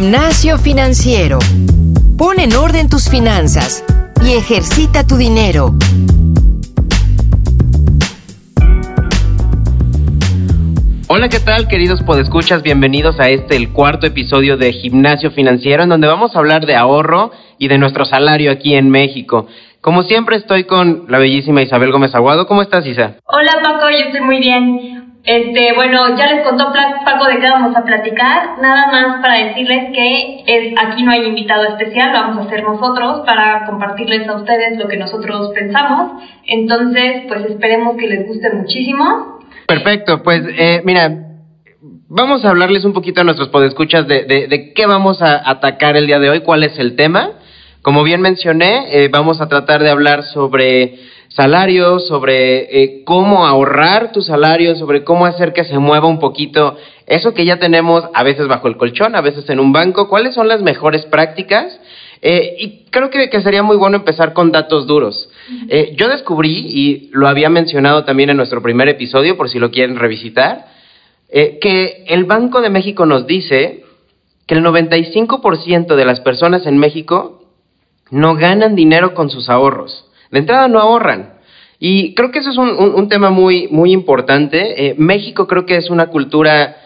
Gimnasio financiero. Pon en orden tus finanzas y ejercita tu dinero. Hola, ¿qué tal, queridos podescuchas? Bienvenidos a este, el cuarto episodio de Gimnasio Financiero, en donde vamos a hablar de ahorro y de nuestro salario aquí en México. Como siempre, estoy con la bellísima Isabel Gómez Aguado. ¿Cómo estás, Isa? Hola, Paco, yo estoy muy bien. Este, bueno, ya les contó Paco de qué vamos a platicar. Nada más para decirles que es, aquí no hay invitado especial, vamos a hacer nosotros para compartirles a ustedes lo que nosotros pensamos. Entonces, pues esperemos que les guste muchísimo. Perfecto, pues eh, mira, vamos a hablarles un poquito a nuestros podescuchas de, de, de qué vamos a atacar el día de hoy, cuál es el tema. Como bien mencioné, eh, vamos a tratar de hablar sobre salarios, sobre eh, cómo ahorrar tu salario, sobre cómo hacer que se mueva un poquito eso que ya tenemos a veces bajo el colchón, a veces en un banco, cuáles son las mejores prácticas. Eh, y creo que, que, sería muy bueno empezar con datos duros. Eh, yo descubrí, y lo había mencionado también en nuestro primer episodio, por si lo quieren revisitar, eh, que el Banco de México nos dice que el 95% de las personas en México no ganan dinero con sus ahorros. De entrada no ahorran. Y creo que eso es un, un, tema muy, muy importante. Eh, México creo que es una cultura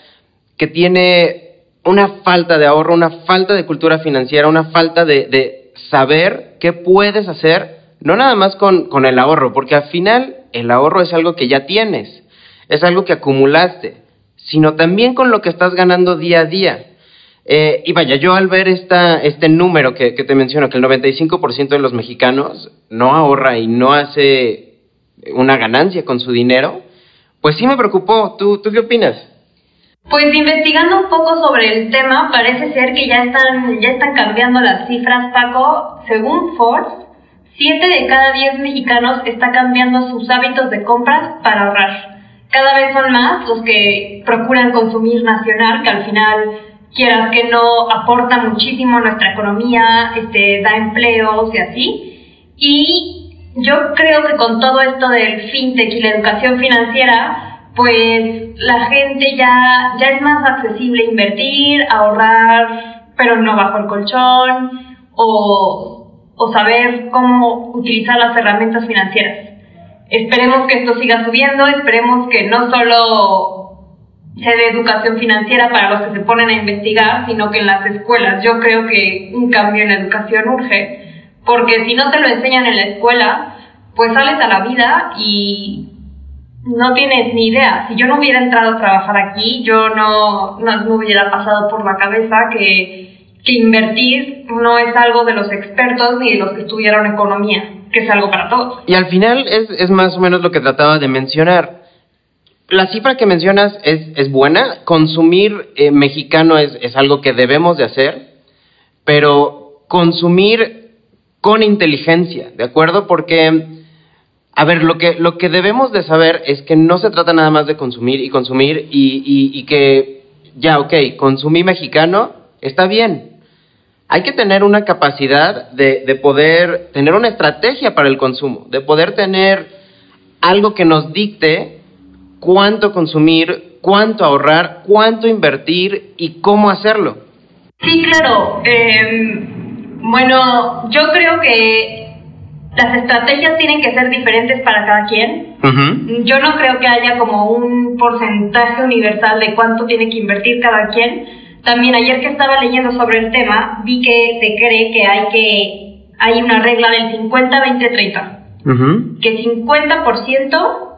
que tiene una falta de ahorro, una falta de cultura financiera, una falta de, de saber qué puedes hacer, no nada más con, con, el ahorro, porque al final el ahorro es algo que ya tienes, es algo que acumulaste, sino también con lo que estás ganando día a día. Eh, y vaya, yo al ver esta, este número que, que te menciono, que el 95% de los mexicanos no ahorra y no hace una ganancia con su dinero, pues sí me preocupó. ¿Tú, tú qué opinas? Pues investigando un poco sobre el tema, parece ser que ya están, ya están cambiando las cifras, Paco. Según Forbes, 7 de cada 10 mexicanos está cambiando sus hábitos de compras para ahorrar. Cada vez son más los que procuran consumir nacional, que al final, quieras que no, aporta muchísimo a nuestra economía, este, da empleos y así. Y yo creo que con todo esto del fintech y la educación financiera, pues la gente ya, ya es más accesible invertir, ahorrar, pero no bajo el colchón, o, o saber cómo utilizar las herramientas financieras. Esperemos que esto siga subiendo, esperemos que no solo se dé educación financiera para los que se ponen a investigar, sino que en las escuelas. Yo creo que un cambio en la educación urge, porque si no te lo enseñan en la escuela, pues sales a la vida y no tienes ni idea. Si yo no hubiera entrado a trabajar aquí, yo no, no me hubiera pasado por la cabeza que, que invertir no es algo de los expertos ni de los que estudiaron economía, que es algo para todos. Y al final es, es más o menos lo que trataba de mencionar. La cifra que mencionas es, es buena. Consumir eh, mexicano es, es algo que debemos de hacer, pero consumir con inteligencia, ¿de acuerdo? Porque a ver, lo que, lo que debemos de saber es que no se trata nada más de consumir y consumir y, y, y que, ya, ok, consumí mexicano, está bien. Hay que tener una capacidad de, de poder tener una estrategia para el consumo, de poder tener algo que nos dicte cuánto consumir, cuánto ahorrar, cuánto invertir y cómo hacerlo. Sí, claro. Eh, bueno, yo creo que las estrategias tienen que ser diferentes para cada quien. Uh -huh. Yo no creo que haya como un porcentaje universal de cuánto tiene que invertir cada quien. También ayer que estaba leyendo sobre el tema, vi que se cree que hay que hay una regla del 50 20 30. Uh -huh. Que 50%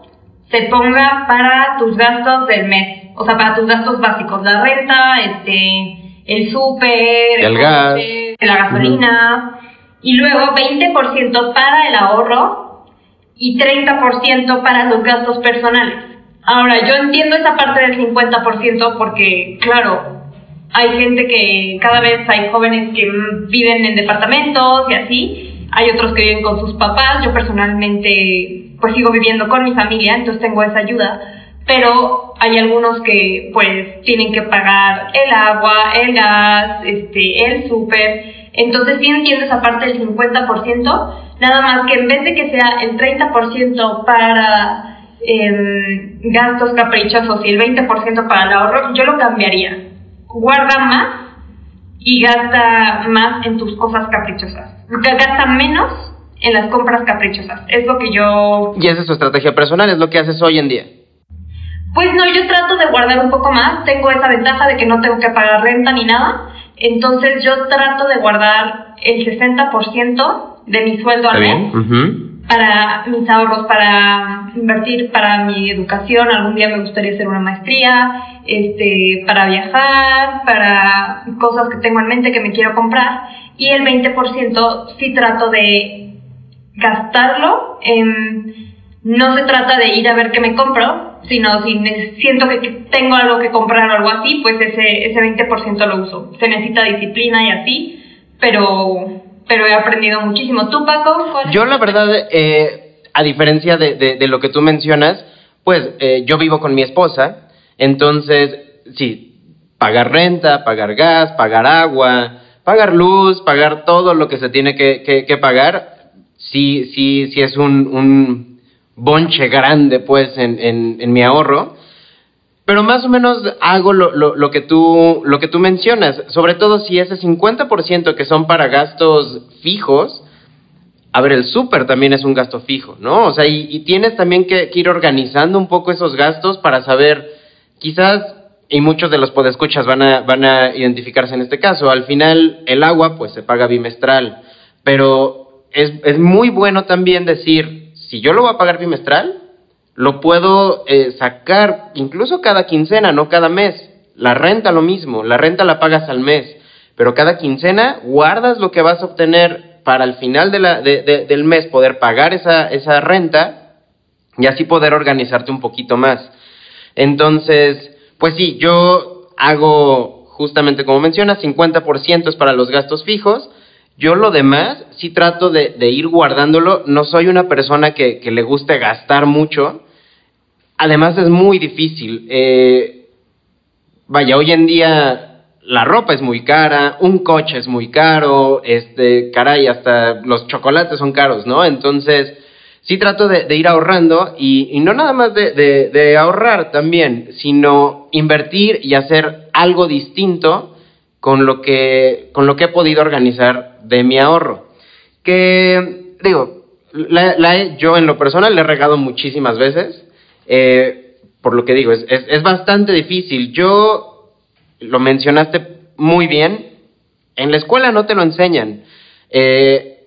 se ponga para tus gastos del mes, o sea, para tus gastos básicos, la renta, este el súper, el, el gas, coche, la gasolina. Uh -huh y luego 20% para el ahorro y 30% para los gastos personales. Ahora, yo entiendo esa parte del 50% porque, claro, hay gente que cada vez hay jóvenes que viven en departamentos y así, hay otros que viven con sus papás, yo personalmente pues sigo viviendo con mi familia, entonces tengo esa ayuda, pero hay algunos que pues tienen que pagar el agua, el gas, este, el súper, entonces sí entiendo esa parte del 50%, nada más que en vez de que sea el 30% para eh, gastos caprichosos y el 20% para el ahorro, yo lo cambiaría. Guarda más y gasta más en tus cosas caprichosas. Gasta menos en las compras caprichosas. Es lo que yo... Y esa es tu estrategia personal, es lo que haces hoy en día. Pues no, yo trato de guardar un poco más. Tengo esa ventaja de que no tengo que pagar renta ni nada. Entonces yo trato de guardar el 60% de mi sueldo al mes para mis ahorros, para invertir para mi educación. Algún día me gustaría hacer una maestría, este, para viajar, para cosas que tengo en mente que me quiero comprar. Y el 20% sí trato de gastarlo en no se trata de ir a ver qué me compro, sino si siento que tengo algo que comprar o algo así, pues ese, ese 20% lo uso. Se necesita disciplina y así, pero, pero he aprendido muchísimo. ¿Tú, Paco? Yo, la verdad, eh, a diferencia de, de, lo que tú mencionas, pues eh, yo vivo con mi esposa, entonces, sí, pagar renta, pagar gas, pagar agua, pagar luz, pagar todo lo que se tiene que, que, pagar, sí, sí, sí es un, un bonche grande, pues, en, en, en mi ahorro. Pero más o menos hago lo, lo, lo, que tú, lo que tú mencionas, sobre todo si ese 50% que son para gastos fijos, a ver, el súper también es un gasto fijo, ¿no? O sea, y, y tienes también que, ir organizando un poco esos gastos para saber, quizás, y muchos de los podescuchas van a, van a identificarse en este caso, al final el agua pues se paga bimestral, pero es, es muy bueno también decir, si yo lo voy a pagar bimestral, lo puedo eh, sacar incluso cada quincena, no cada mes. La renta lo mismo, la renta la pagas al mes, pero cada quincena guardas lo que vas a obtener para el final de la, del mes poder pagar esa, esa renta y así poder organizarte un poquito más. Entonces, pues sí, yo hago justamente como mencionas, 50% es para los gastos fijos, yo lo demás sí trato de, ir guardándolo. No soy una persona que, le guste gastar mucho. Además es muy difícil. Eh, vaya, hoy en día la ropa es muy cara, un coche es muy caro, este, caray, hasta los chocolates son caros, ¿no? Entonces, sí trato de, ir ahorrando y, y, no nada más de, de, ahorrar también, sino invertir y hacer algo distinto con lo que, con lo que he podido organizar de mi ahorro. Que, digo, la, yo en lo personal le he regado muchísimas veces. Eh, por lo que digo, es, es, bastante difícil. Yo, lo mencionaste muy bien, en la escuela no te lo enseñan. Eh,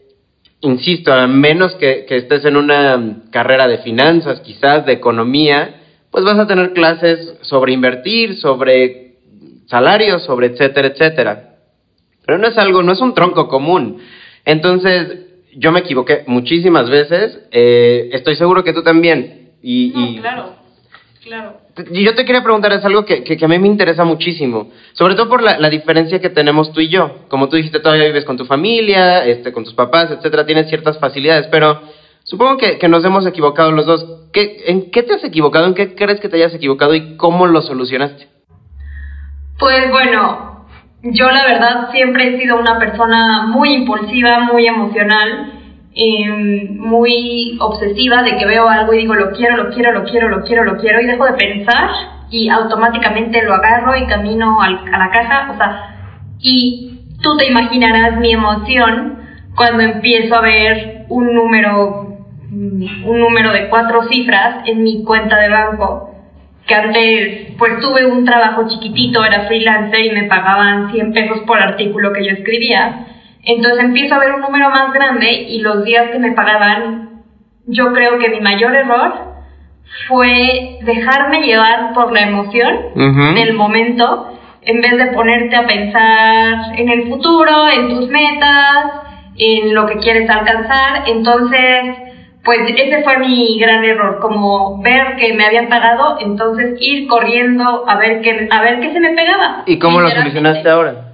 insisto, a menos que, que, estés en una carrera de finanzas, quizás de economía, pues vas a tener clases sobre invertir, sobre salarios, sobre etcétera, etcétera. Pero no es algo, no es un tronco común. Entonces, yo me equivoqué muchísimas veces. Eh, estoy seguro que tú también. Y, claro, claro. Y yo te quería preguntar, es algo que, que, a mí me interesa muchísimo, sobre todo por la, la, diferencia que tenemos tú y yo. Como tú dijiste, todavía vives con tu familia, este, con tus papás, etcétera, tienes ciertas facilidades, pero supongo que, que nos hemos equivocado los dos. ¿Qué, ¿En qué te has equivocado? ¿En qué crees que te hayas equivocado y cómo lo solucionaste? Pues bueno, yo la verdad siempre he sido una persona muy impulsiva, muy emocional, em, muy obsesiva de que veo algo y digo lo quiero, lo quiero, lo quiero, lo quiero, lo quiero y dejo de pensar y automáticamente lo agarro y camino a la caja, o sea, y tú te imaginarás mi emoción cuando empiezo a ver un número, un número de cuatro cifras en mi cuenta de banco que antes pues tuve un trabajo chiquitito, era freelancer y me pagaban 100 pesos por artículo que yo escribía. Entonces empiezo a ver un número más grande y los días que me pagaban, yo creo que mi mayor error fue dejarme llevar por la emoción del momento en vez de ponerte a pensar en el futuro, en tus metas, en lo que quieres alcanzar. Entonces, pues ese fue mi gran error, como ver que me habían pagado, entonces ir corriendo a ver qué, a ver qué se me pegaba. ¿Y cómo lo solucionaste ahora?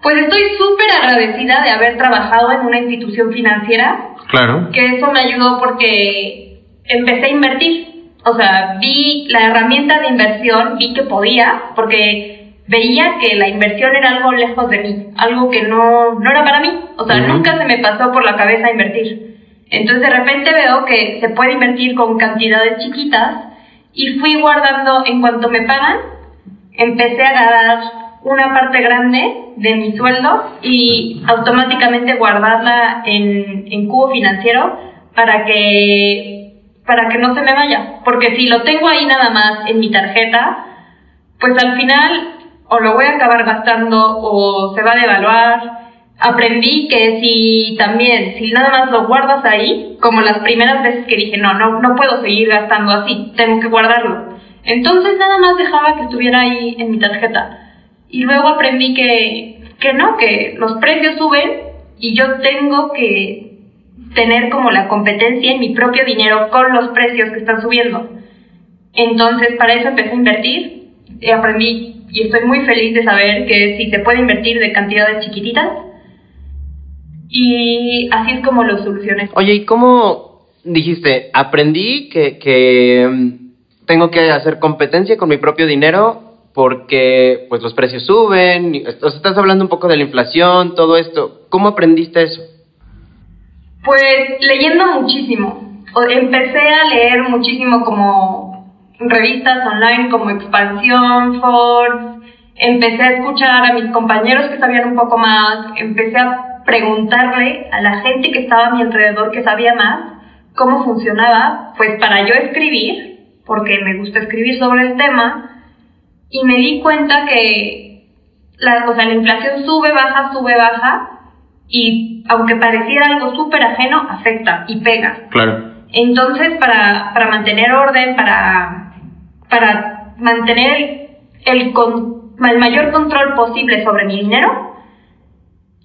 Pues estoy súper agradecida de haber trabajado en una institución financiera. Claro. Que eso me ayudó porque empecé a invertir. O sea, vi la herramienta de inversión, vi que podía, porque veía que la inversión era algo lejos de mí, algo que no, no era para mí. O sea, nunca se me pasó por la cabeza invertir. Entonces de repente veo que se puede invertir con cantidades chiquitas y fui guardando en cuanto me pagan, empecé a ganar una parte grande de mi sueldo y automáticamente guardarla en, en cubo financiero para que para que no se me vaya, porque si lo tengo ahí nada más en mi tarjeta, pues al final o lo voy a acabar gastando o se va a devaluar. Aprendí que si también, si nada más lo guardas ahí, como las primeras veces que dije, no, no, no puedo seguir gastando así, tengo que guardarlo. Entonces nada más dejaba que estuviera ahí en mi tarjeta. Y luego aprendí que, que no, que los precios suben y yo tengo que tener como la competencia en mi propio dinero con los precios que están subiendo. Entonces para eso empecé a invertir y aprendí y estoy muy feliz de saber que si se puede invertir de cantidades chiquititas y así es como lo solucioné. Oye, ¿y cómo dijiste? Aprendí que, que mm, tengo que hacer competencia con mi propio dinero porque pues los precios suben, o estás hablando un poco de la inflación, todo esto. ¿Cómo aprendiste eso? Pues leyendo muchísimo. Empecé a leer muchísimo como revistas online como Expansión, Forbes, empecé a escuchar a mis compañeros que sabían un poco más, empecé a preguntarle a la gente que estaba a mi alrededor que sabía más cómo funcionaba, pues para yo escribir, porque me gusta escribir sobre el tema, y me di cuenta que la, o sea, la inflación sube, baja, sube, baja, y aunque pareciera algo súper ajeno, afecta y pega. Claro. Entonces, para, para mantener orden, para para mantener el, el mayor control posible sobre mi dinero,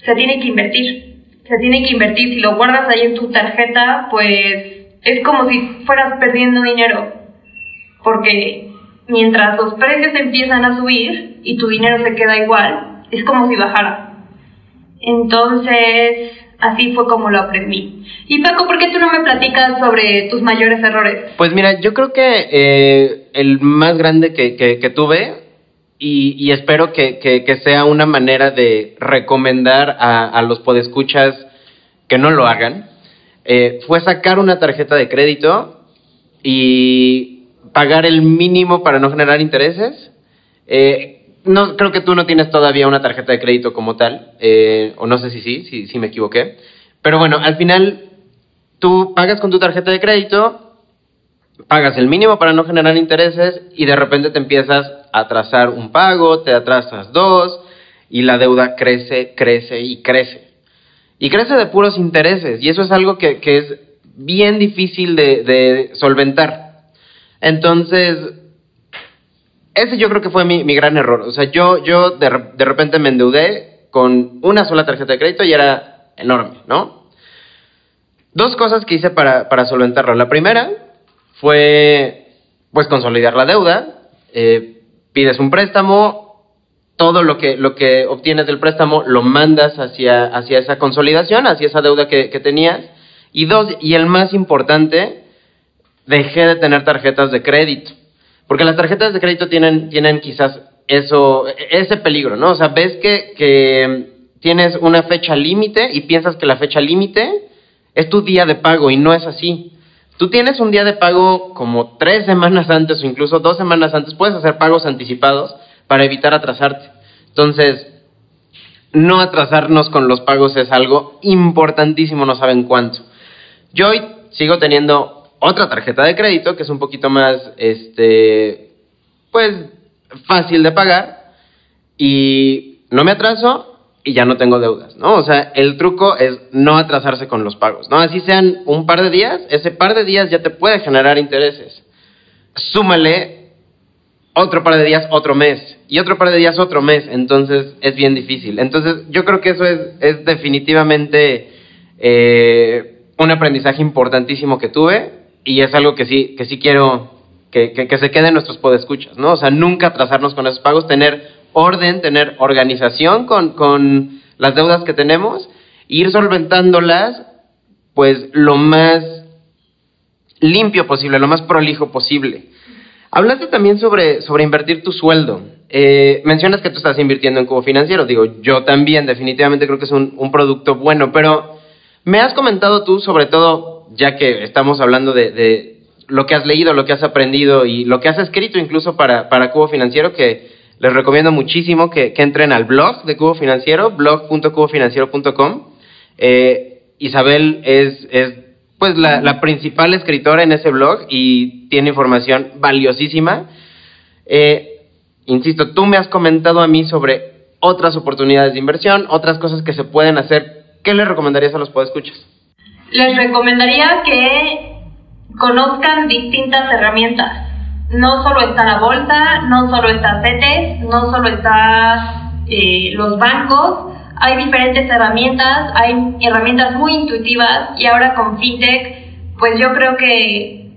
se tiene que invertir. Se tiene que invertir. Si lo guardas ahí en tu tarjeta, pues es como si fueras perdiendo dinero. Porque mientras los precios empiezan a subir y tu dinero se queda igual, es como si bajara. Entonces, así fue como lo aprendí. Y Paco, ¿por qué tú no me platicas sobre tus mayores errores? Pues mira, yo creo que eh, el más grande que, que, tuve, y, espero que, que, sea una manera de recomendar a, los podescuchas que no lo hagan, eh, fue sacar una tarjeta de crédito y pagar el mínimo para no generar intereses. Eh, no, creo que tú no tienes todavía una tarjeta de crédito como tal, eh, o no sé si sí, si, me equivoqué. Pero bueno, al final tú pagas con tu tarjeta de crédito, pagas el mínimo para no generar intereses y de repente te empiezas a atrasar un pago, te atrasas dos y la deuda crece, crece y crece. Y crece de puros intereses y eso es algo que, que es bien difícil de solventar. Entonces, ese yo creo que fue mi, mi gran error. O sea, yo, yo de, de, repente me endeudé con una sola tarjeta de crédito y era enorme, ¿no? Dos cosas que hice para, para solventarlo. La primera fue, pues, consolidar la deuda. Eh, pides un préstamo, todo lo que, lo que obtienes del préstamo lo mandas hacia, hacia esa consolidación, hacia esa deuda que, que tenías. Y dos, y el más importante, dejé de tener tarjetas de crédito. Porque las tarjetas de crédito tienen, tienen quizás eso, ese peligro, ¿no? O sea, ves que, que tienes una fecha límite y piensas que la fecha límite es tu día de pago y no es así. Tú tienes un día de pago como tres semanas antes o incluso dos semanas antes, puedes hacer pagos anticipados para evitar atrasarte. Entonces, no atrasarnos con los pagos es algo importantísimo, no saben cuánto. Yo hoy sigo teniendo otra tarjeta de crédito que es un poquito más, este, pues, fácil de pagar y no me atraso y ya no tengo deudas, ¿no? O sea, el truco es no atrasarse con los pagos, ¿no? Así sean un par de días, ese par de días ya te puede generar intereses. Súmale otro par de días, otro mes, y otro par de días, otro mes, entonces es bien difícil. Entonces, yo creo que eso es, es definitivamente eh, un aprendizaje importantísimo que tuve y es algo que sí, que sí quiero que, que, se quede en nuestros podescuchas, ¿no? O sea, nunca atrasarnos con esos pagos, tener orden, tener organización con, con las deudas que tenemos, e ir solventándolas, pues, lo más limpio posible, lo más prolijo posible. Hablaste también sobre, sobre invertir tu sueldo. Eh, mencionas que tú estás invirtiendo en Cubo Financiero. Digo, yo también definitivamente creo que es un, un producto bueno, pero me has comentado tú sobre todo ya que estamos hablando de, lo que has leído, lo que has aprendido y lo que has escrito incluso para, para Cubo Financiero, que Les recomiendo muchísimo que, entren al blog de Cubo Financiero, blog.cubofinanciero.com. Eh, Isabel es, es pues la, la, principal escritora en ese blog y tiene información valiosísima. Eh, insisto, tú me has comentado a mí sobre otras oportunidades de inversión, otras cosas que se pueden hacer. ¿Qué le recomendarías a los podescuchas? Les recomendaría que conozcan distintas herramientas. No solo está la bolsa, no solo está CETES, no solo está eh, los bancos, hay diferentes herramientas, hay herramientas muy intuitivas y ahora con FinTech, pues yo creo que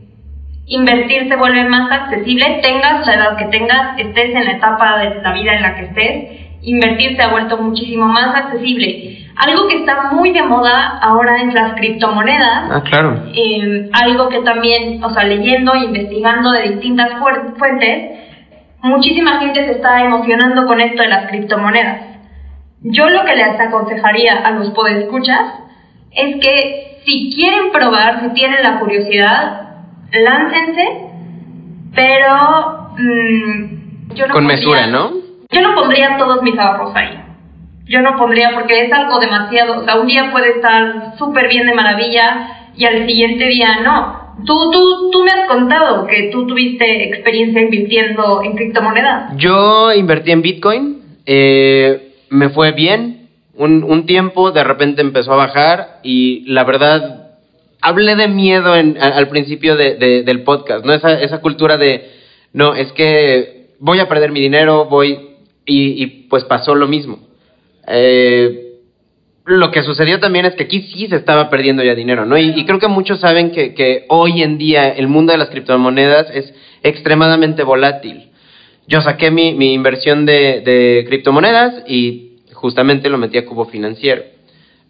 invertir se vuelve más accesible, tengas la edad que tengas, estés en la etapa de la vida en la que estés, invertir se ha vuelto muchísimo más accesible. Algo que está muy de moda ahora es las criptomonedas. Ah, claro. Eh, algo que también, o sea, leyendo e investigando de distintas fuentes, muchísima gente se está emocionando con esto de las criptomonedas. Yo lo que les aconsejaría a los podescuchas es que si quieren probar, si tienen la curiosidad, láncense, pero mm, yo no con mesura, ¿no? Yo no pondría todos mis ahorros ahí. Yo no pondría porque es algo demasiado, o sea, un día puede estar súper bien de maravilla y al siguiente día no. Tú, tú, tú me has contado que tú tuviste experiencia invirtiendo en criptomonedas. Yo invertí en Bitcoin, eh, me fue bien, un, un, tiempo, de repente empezó a bajar y la verdad, hablé de miedo en, al principio de, del podcast, ¿no? Esa, esa cultura de, no, es que voy a perder mi dinero, voy, y, pues pasó lo mismo. Eh, lo que sucedió también es que aquí sí se estaba perdiendo ya dinero, ¿no? Y, creo que muchos saben que, que, hoy en día el mundo de las criptomonedas es extremadamente volátil. Yo saqué mi, mi inversión de, de, criptomonedas y justamente lo metí a cubo financiero.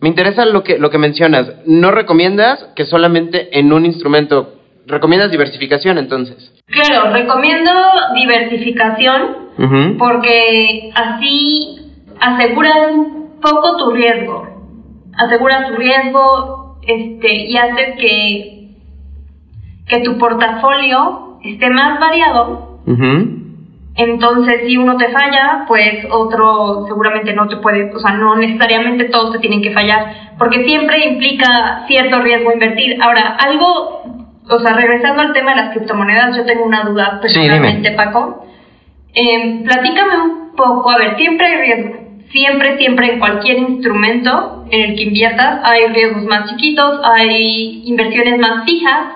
Me interesa lo que, lo que mencionas. No recomiendas que solamente en un instrumento, recomiendas diversificación entonces. Claro, recomiendo diversificación porque así aseguras un poco tu riesgo. Aseguras tu riesgo este, y haces que, que tu portafolio esté más variado. Entonces, si uno te falla, pues otro seguramente no te puede, o sea, no necesariamente todos te tienen que fallar, porque siempre implica cierto riesgo invertir. Ahora, algo o sea, regresando al tema de las criptomonedas, yo tengo una duda personalmente, Paco. Eh, platícame un poco, a ver, siempre hay riesgo. Siempre, siempre en cualquier instrumento en el que inviertas hay riesgos más chiquitos, hay inversiones más fijas,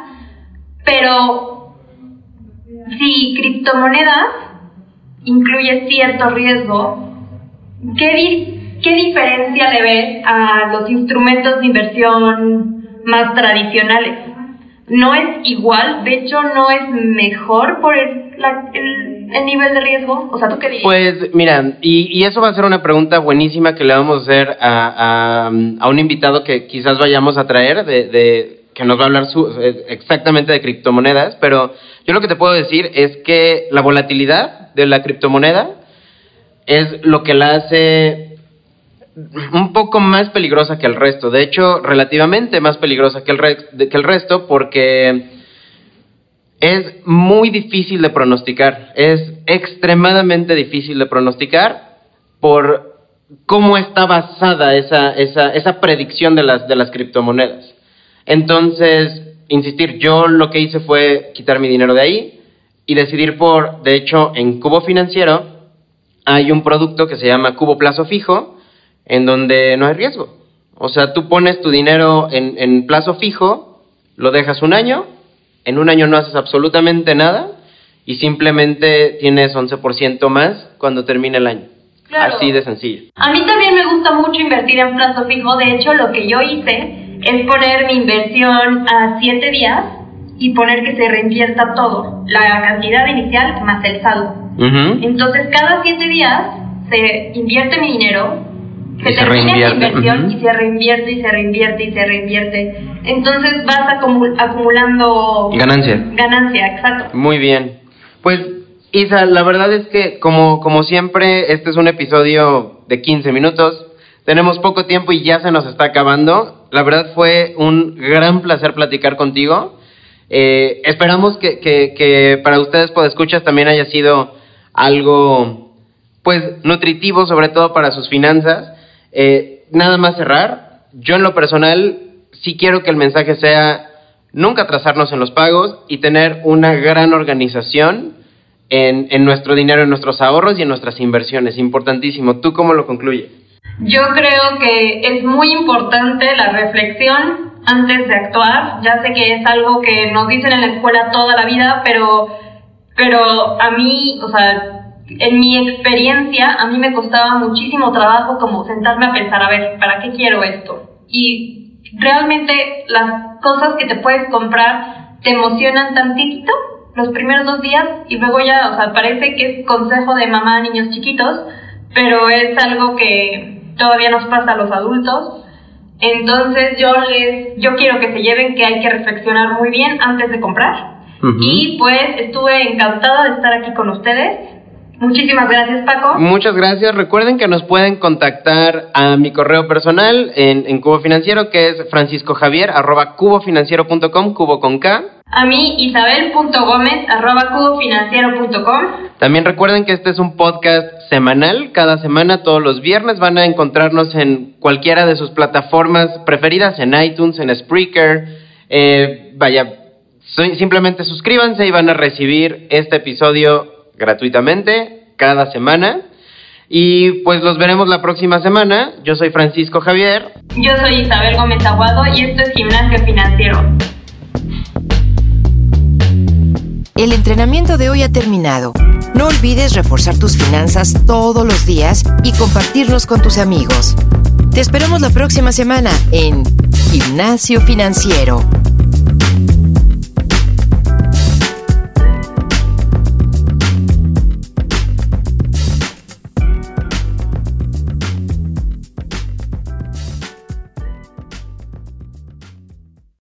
pero si criptomonedas incluye cierto riesgo, ¿qué, ¿qué diferencia le ves a los instrumentos de inversión más tradicionales? no es igual, de hecho no es mejor por el, el, nivel de riesgo. O sea, ¿tú qué dices? Pues mira, y, eso va a ser una pregunta buenísima que le vamos a hacer a, a, un invitado que quizás vayamos a traer, de, de que nos va a hablar su, eh, exactamente de criptomonedas, pero yo lo que te puedo decir es que la volatilidad de la criptomoneda es lo que la hace un poco más peligrosa que el resto. De hecho, relativamente más peligrosa que el, que el resto porque es muy difícil de pronosticar. Es extremadamente difícil de pronosticar por cómo está basada esa, esa, esa predicción de las, de las criptomonedas. Entonces, insistir, yo lo que hice fue quitar mi dinero de ahí y decidir por, de hecho, en Cubo Financiero hay un producto que se llama Cubo Plazo Fijo, en donde no hay riesgo. O sea, tú pones tu dinero en, en plazo fijo, lo dejas un año, en un año no haces absolutamente nada y simplemente tienes 11% más cuando termine el año. Así de sencillo. A mí también me gusta mucho invertir en plazo fijo. De hecho, lo que yo hice es poner mi inversión a 7 días y poner que se reinvierta todo, la cantidad inicial más el saldo. Entonces, cada 7 días se invierte mi dinero, se, se reinvierte. inversión y se reinvierte y se reinvierte y se reinvierte. Entonces vas acumulando ganancia. Ganancia, exacto. Muy bien. Pues Isa, la verdad es que como, como siempre, este es un episodio de 15 minutos. Tenemos poco tiempo y ya se nos está acabando. La verdad fue un gran placer platicar contigo. Eh, esperamos que, que, que para ustedes, escuchas también haya sido algo pues nutritivo, sobre todo para sus finanzas. Eh, nada más cerrar. Yo en lo personal sí quiero que el mensaje sea nunca atrasarnos en los pagos y tener una gran organización en, en nuestro dinero, en nuestros ahorros y en nuestras inversiones. Importantísimo. ¿Tú cómo lo concluyes? Yo creo que es muy importante la reflexión antes de actuar. Ya sé que es algo que nos dicen en la escuela toda la vida, pero, pero a mí, o sea, en mi experiencia, a mí me costaba muchísimo trabajo como sentarme a pensar, a ver, ¿para qué quiero esto? Y realmente las cosas que te puedes comprar te emocionan tantito los primeros dos días y luego ya, o sea, parece que es consejo de mamá a niños chiquitos, pero es algo que todavía nos pasa a los adultos. Entonces yo les, yo quiero que se lleven que hay que reflexionar muy bien antes de comprar. Y pues estuve encantada de estar aquí con ustedes. Muchísimas gracias, Paco. Muchas gracias. Recuerden que nos pueden contactar a mi correo personal en, en Cubo Financiero, que es franciscojavier, arroba cubofinanciero.com, cubo con K. A mí, isabel.gómez, arroba cubofinanciero.com. También recuerden que este es un podcast semanal. Cada semana, todos los viernes, van a encontrarnos en cualquiera de sus plataformas preferidas, en iTunes, en Spreaker. Eh, vaya, simplemente suscríbanse y van a recibir este episodio gratuitamente cada semana. Y pues los veremos la próxima semana. Yo soy Francisco Javier. Yo soy Isabel Gómez Aguado y esto es Gimnasio Financiero. El entrenamiento de hoy ha terminado. No olvides reforzar tus finanzas todos los días y compartirlos con tus amigos. Te esperamos la próxima semana en Gimnasio Financiero.